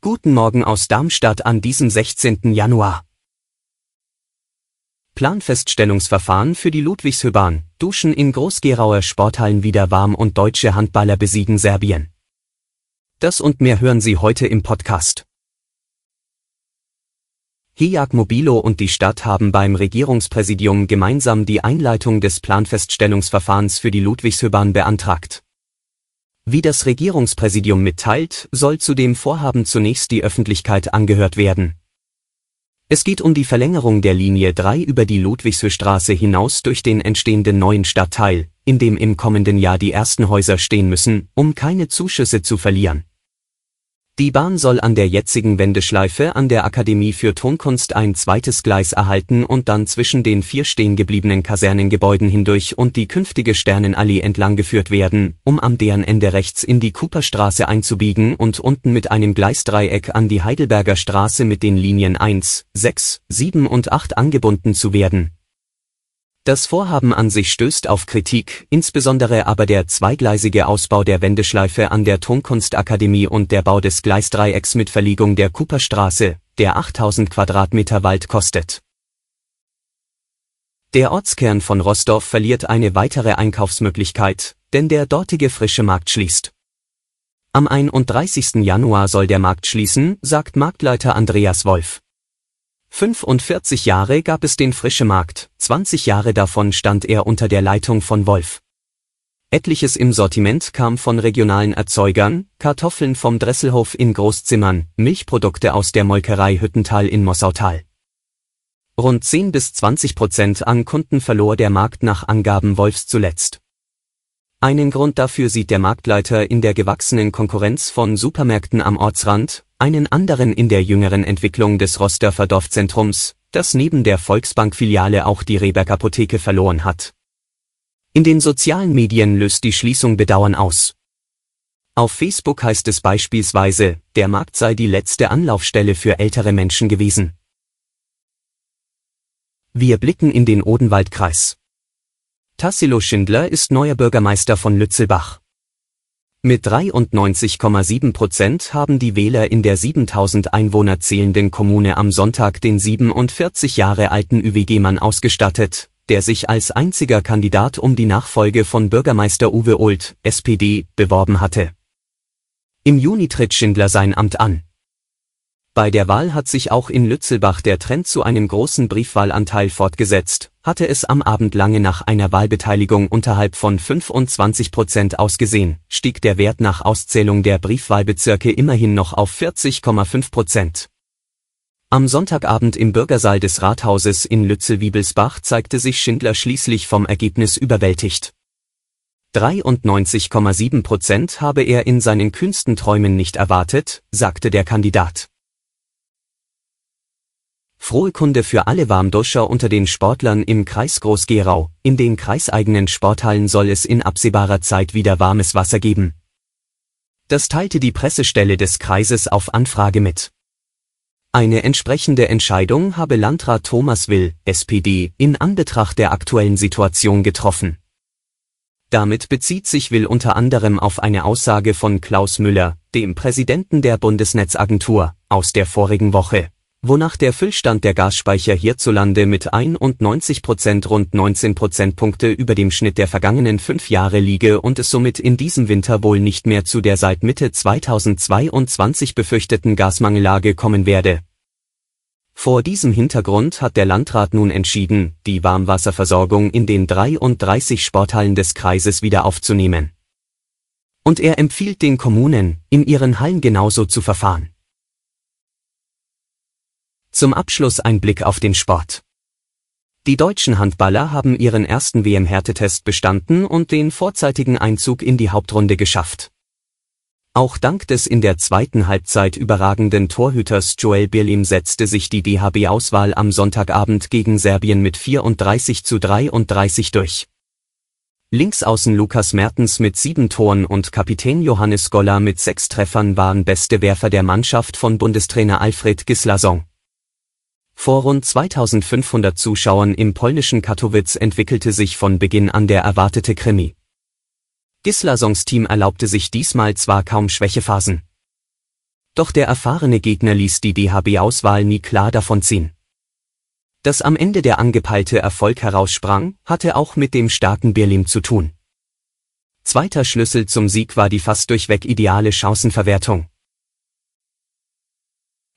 Guten Morgen aus Darmstadt an diesem 16. Januar. Planfeststellungsverfahren für die Ludwigshöbahn, duschen in Groß-Gerauer Sporthallen wieder warm und deutsche Handballer besiegen Serbien. Das und mehr hören Sie heute im Podcast. HIAG Mobilo und die Stadt haben beim Regierungspräsidium gemeinsam die Einleitung des Planfeststellungsverfahrens für die Ludwigshöbahn beantragt. Wie das Regierungspräsidium mitteilt, soll zu dem Vorhaben zunächst die Öffentlichkeit angehört werden. Es geht um die Verlängerung der Linie 3 über die Ludwigshöchstraße hinaus durch den entstehenden neuen Stadtteil, in dem im kommenden Jahr die ersten Häuser stehen müssen, um keine Zuschüsse zu verlieren. Die Bahn soll an der jetzigen Wendeschleife an der Akademie für Tonkunst ein zweites Gleis erhalten und dann zwischen den vier stehengebliebenen Kasernengebäuden hindurch und die künftige Sternenallee entlang geführt werden, um am deren Ende rechts in die Cooperstraße einzubiegen und unten mit einem Gleisdreieck an die Heidelberger Straße mit den Linien 1, 6, 7 und 8 angebunden zu werden das Vorhaben an sich stößt auf Kritik, insbesondere aber der zweigleisige Ausbau der Wendeschleife an der Tonkunstakademie und der Bau des Gleisdreiecks mit Verlegung der Cooperstraße, der 8000 Quadratmeter Wald kostet. Der Ortskern von Rostorf verliert eine weitere Einkaufsmöglichkeit, denn der dortige frische Markt schließt. Am 31. Januar soll der Markt schließen, sagt Marktleiter Andreas Wolf. 45 Jahre gab es den Frische Markt, 20 Jahre davon stand er unter der Leitung von Wolf. Etliches im Sortiment kam von regionalen Erzeugern, Kartoffeln vom Dresselhof in Großzimmern, Milchprodukte aus der Molkerei Hüttental in Mossautal. Rund 10 bis 20 Prozent an Kunden verlor der Markt nach Angaben Wolfs zuletzt. Einen Grund dafür sieht der Marktleiter in der gewachsenen Konkurrenz von Supermärkten am Ortsrand, einen anderen in der jüngeren Entwicklung des Rosdorfer Dorfzentrums, das neben der Volksbank-Filiale auch die Reberg Apotheke verloren hat. In den sozialen Medien löst die Schließung Bedauern aus. Auf Facebook heißt es beispielsweise, der Markt sei die letzte Anlaufstelle für ältere Menschen gewesen. Wir blicken in den Odenwaldkreis. Tassilo Schindler ist neuer Bürgermeister von Lützelbach. Mit 93,7 Prozent haben die Wähler in der 7000 Einwohner zählenden Kommune am Sonntag den 47 Jahre alten ÜWG-Mann ausgestattet, der sich als einziger Kandidat um die Nachfolge von Bürgermeister Uwe Old, SPD, beworben hatte. Im Juni tritt Schindler sein Amt an. Bei der Wahl hat sich auch in Lützelbach der Trend zu einem großen Briefwahlanteil fortgesetzt, hatte es am Abend lange nach einer Wahlbeteiligung unterhalb von 25 Prozent ausgesehen, stieg der Wert nach Auszählung der Briefwahlbezirke immerhin noch auf 40,5 Prozent. Am Sonntagabend im Bürgersaal des Rathauses in Lützel-Wiebelsbach zeigte sich Schindler schließlich vom Ergebnis überwältigt. 93,7 Prozent habe er in seinen kühnsten Träumen nicht erwartet, sagte der Kandidat. Frohe Kunde für alle Warmduscher unter den Sportlern im Kreis Groß-Gerau. In den kreiseigenen Sporthallen soll es in absehbarer Zeit wieder warmes Wasser geben. Das teilte die Pressestelle des Kreises auf Anfrage mit. Eine entsprechende Entscheidung habe Landrat Thomas Will, SPD, in Anbetracht der aktuellen Situation getroffen. Damit bezieht sich Will unter anderem auf eine Aussage von Klaus Müller, dem Präsidenten der Bundesnetzagentur, aus der vorigen Woche wonach der Füllstand der Gasspeicher hierzulande mit 91 Prozent rund 19 Prozentpunkte über dem Schnitt der vergangenen fünf Jahre liege und es somit in diesem Winter wohl nicht mehr zu der seit Mitte 2022 befürchteten Gasmangellage kommen werde. Vor diesem Hintergrund hat der Landrat nun entschieden, die Warmwasserversorgung in den 33 Sporthallen des Kreises wieder aufzunehmen. Und er empfiehlt den Kommunen, in ihren Hallen genauso zu verfahren. Zum Abschluss ein Blick auf den Sport. Die deutschen Handballer haben ihren ersten WM-Härtetest bestanden und den vorzeitigen Einzug in die Hauptrunde geschafft. Auch dank des in der zweiten Halbzeit überragenden Torhüters Joel Birlim setzte sich die DHB-Auswahl am Sonntagabend gegen Serbien mit 34 zu 33 durch. Linksaußen Lukas Mertens mit sieben Toren und Kapitän Johannes Goller mit sechs Treffern waren beste Werfer der Mannschaft von Bundestrainer Alfred Gislason. Vor rund 2500 Zuschauern im polnischen Katowice entwickelte sich von Beginn an der erwartete Krimi. Gislasons Team erlaubte sich diesmal zwar kaum Schwächephasen. Doch der erfahrene Gegner ließ die DHB-Auswahl nie klar davon ziehen. Dass am Ende der angepeilte Erfolg heraussprang, hatte auch mit dem starken Birlim zu tun. Zweiter Schlüssel zum Sieg war die fast durchweg ideale Chancenverwertung.